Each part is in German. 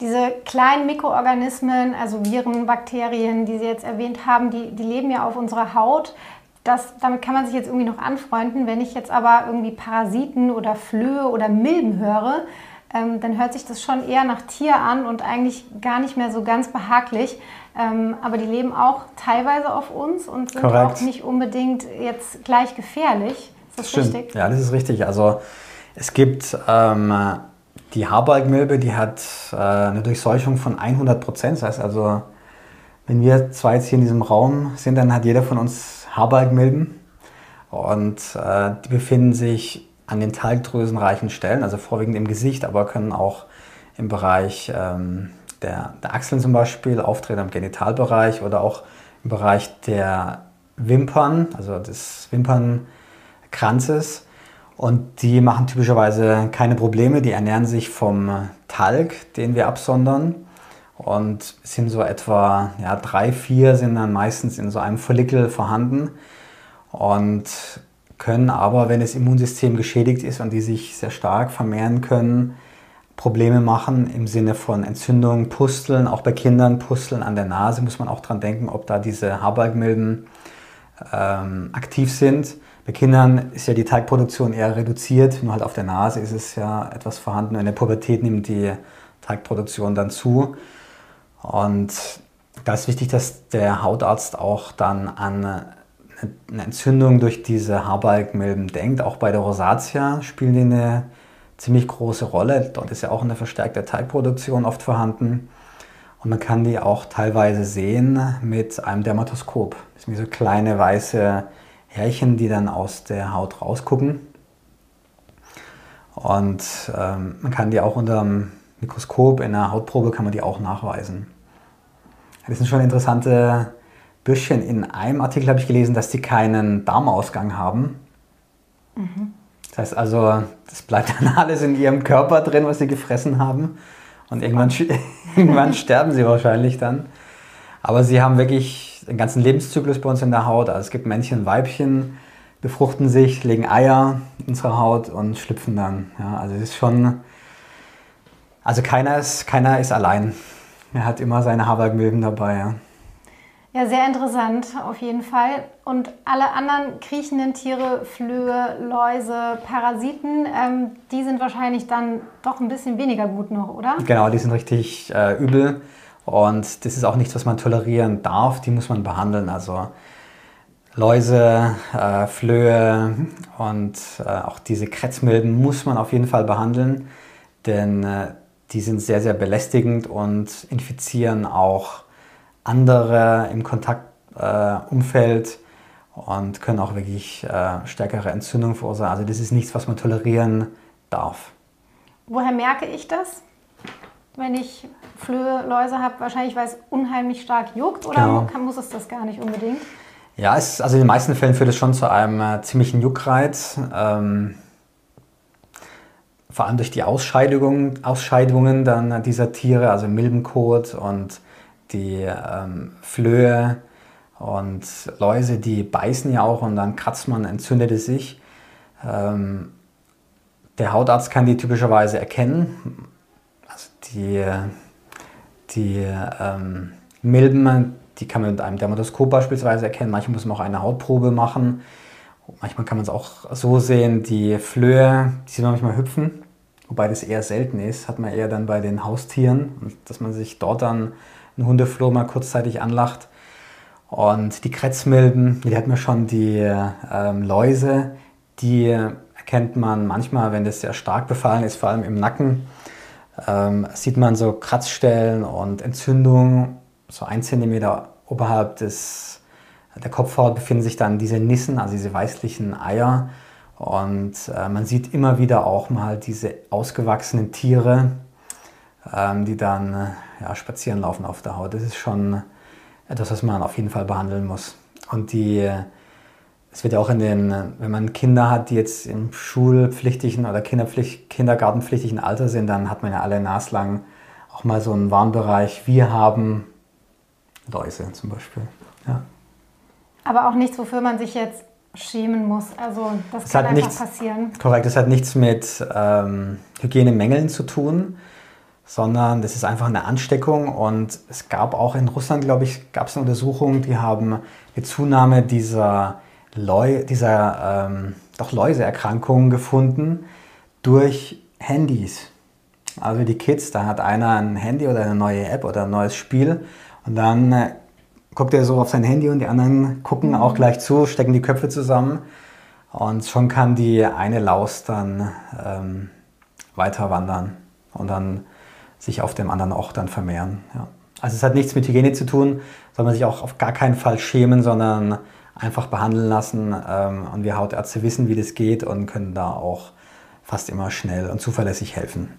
Diese kleinen Mikroorganismen, also Viren, Bakterien, die Sie jetzt erwähnt haben, die, die leben ja auf unserer Haut. Das, damit kann man sich jetzt irgendwie noch anfreunden. Wenn ich jetzt aber irgendwie Parasiten oder Flöhe oder Milben höre, ähm, dann hört sich das schon eher nach Tier an und eigentlich gar nicht mehr so ganz behaglich. Ähm, aber die leben auch teilweise auf uns und sind Korrekt. auch nicht unbedingt jetzt gleich gefährlich. Ist das, das richtig? Ja, das ist richtig. Also es gibt ähm, die Haarbalgmilbe, die hat äh, eine Durchseuchung von 100 Prozent. Das heißt also, wenn wir zwei jetzt hier in diesem Raum sind, dann hat jeder von uns Haarbalgmilben. Und äh, die befinden sich an den talgdrüsenreichen Stellen, also vorwiegend im Gesicht, aber können auch im Bereich ähm, der, der Achseln zum Beispiel auftreten, im Genitalbereich oder auch im Bereich der Wimpern, also des Wimpernkranzes. Und die machen typischerweise keine Probleme, die ernähren sich vom Talg, den wir absondern. Und sind so etwa ja, drei, vier sind dann meistens in so einem Follikel vorhanden und können aber, wenn das Immunsystem geschädigt ist und die sich sehr stark vermehren können, Probleme machen im Sinne von Entzündungen, Pusteln, auch bei Kindern Pusteln an der Nase muss man auch dran denken, ob da diese Haarbalgmilben ähm, aktiv sind. Bei Kindern ist ja die Teigproduktion eher reduziert, nur halt auf der Nase ist es ja etwas vorhanden. In der Pubertät nimmt die Teigproduktion dann zu. Und da ist wichtig, dass der Hautarzt auch dann an eine Entzündung durch diese Haarbalgmilben denkt. Auch bei der Rosatia spielen die eine ziemlich große Rolle. Dort ist ja auch eine verstärkte Teigproduktion oft vorhanden. Und man kann die auch teilweise sehen mit einem Dermatoskop. Das sind wie so kleine weiße Härchen, die dann aus der Haut rausgucken. Und ähm, man kann die auch unter dem Mikroskop in einer Hautprobe kann man die auch nachweisen. Das sind schon interessante Büschchen. In einem Artikel habe ich gelesen, dass die keinen Darmausgang haben. Mhm. Das heißt also, das bleibt dann alles in ihrem Körper drin, was sie gefressen haben. Und irgendwann, irgendwann sterben sie wahrscheinlich dann. Aber sie haben wirklich den ganzen Lebenszyklus bei uns in der Haut. Also es gibt Männchen Weibchen, befruchten sich, legen Eier in unsere Haut und schlüpfen dann. Ja, also es ist schon, also keiner ist, keiner ist allein. Er hat immer seine Haarbalgmilben dabei. Ja. Ja, sehr interessant, auf jeden Fall. Und alle anderen kriechenden Tiere, Flöhe, Läuse, Parasiten, ähm, die sind wahrscheinlich dann doch ein bisschen weniger gut noch, oder? Genau, die sind richtig äh, übel. Und das ist auch nichts, was man tolerieren darf, die muss man behandeln. Also Läuse, äh, Flöhe und äh, auch diese Kretzmilben muss man auf jeden Fall behandeln, denn äh, die sind sehr, sehr belästigend und infizieren auch andere im Kontaktumfeld äh, und können auch wirklich äh, stärkere Entzündungen verursachen. Also das ist nichts, was man tolerieren darf. Woher merke ich das? Wenn ich Flöhe, Läuse habe, wahrscheinlich, weil es unheimlich stark juckt oder genau. kann, muss es das gar nicht unbedingt? Ja, es, also in den meisten Fällen führt es schon zu einem äh, ziemlichen Juckreiz. Ähm, vor allem durch die Ausscheidung, Ausscheidungen dann dieser Tiere, also Milbenkot und die ähm, Flöhe und Läuse, die beißen ja auch und dann kratzt man, entzündet es sich. Ähm, der Hautarzt kann die typischerweise erkennen die, die ähm, Milben, die kann man mit einem Dermatoskop beispielsweise erkennen. Manchmal muss man auch eine Hautprobe machen. Manchmal kann man es auch so sehen, die Flöhe, die sieht man manchmal hüpfen, wobei das eher selten ist, hat man eher dann bei den Haustieren, dass man sich dort dann einen Hundefloh mal kurzzeitig anlacht. Und die Kretzmilben, die hat man schon, die ähm, Läuse, die erkennt man manchmal, wenn das sehr stark befallen ist, vor allem im Nacken ähm, sieht man so Kratzstellen und Entzündungen. So ein Zentimeter oberhalb des, der Kopfhaut befinden sich dann diese Nissen, also diese weißlichen Eier. Und äh, man sieht immer wieder auch mal diese ausgewachsenen Tiere, ähm, die dann äh, ja, spazieren laufen auf der Haut. Das ist schon etwas, was man auf jeden Fall behandeln muss. Und die es wird ja auch in den, wenn man Kinder hat, die jetzt im schulpflichtigen oder Kinderpflicht, kindergartenpflichtigen Alter sind, dann hat man ja alle naslang auch mal so einen Warnbereich. Wir haben Läuse zum Beispiel. Ja. Aber auch nichts, wofür man sich jetzt schämen muss. Also das es kann einfach nichts, passieren. Korrekt, es hat nichts mit ähm, Hygienemängeln zu tun, sondern das ist einfach eine Ansteckung. Und es gab auch in Russland, glaube ich, gab es eine Untersuchung, die haben eine Zunahme dieser, Leu dieser ähm, doch Läuseerkrankungen gefunden durch Handys. Also die Kids, da hat einer ein Handy oder eine neue App oder ein neues Spiel und dann äh, guckt er so auf sein Handy und die anderen gucken auch gleich zu, stecken die Köpfe zusammen und schon kann die eine Laus dann ähm, weiter wandern und dann sich auf dem anderen auch dann vermehren. Ja. Also es hat nichts mit Hygiene zu tun, soll man sich auch auf gar keinen Fall schämen, sondern einfach behandeln lassen. Ähm, und wir Hautärzte wissen, wie das geht und können da auch fast immer schnell und zuverlässig helfen.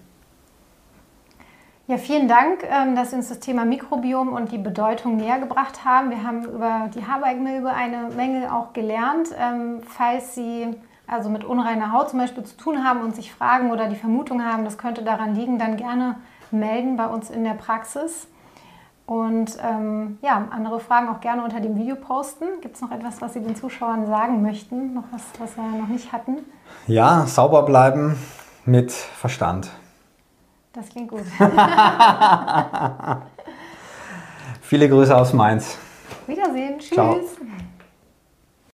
Ja, vielen Dank, ähm, dass Sie uns das Thema Mikrobiom und die Bedeutung näher gebracht haben. Wir haben über die Haarbalgmilbe eine Menge auch gelernt. Ähm, falls Sie also mit unreiner Haut zum Beispiel zu tun haben und sich fragen oder die Vermutung haben, das könnte daran liegen, dann gerne melden bei uns in der Praxis. Und ähm, ja, andere Fragen auch gerne unter dem Video posten. Gibt es noch etwas, was Sie den Zuschauern sagen möchten? Noch was, was wir noch nicht hatten? Ja, sauber bleiben mit Verstand. Das klingt gut. Viele Grüße aus Mainz. Wiedersehen. Tschüss. Ciao.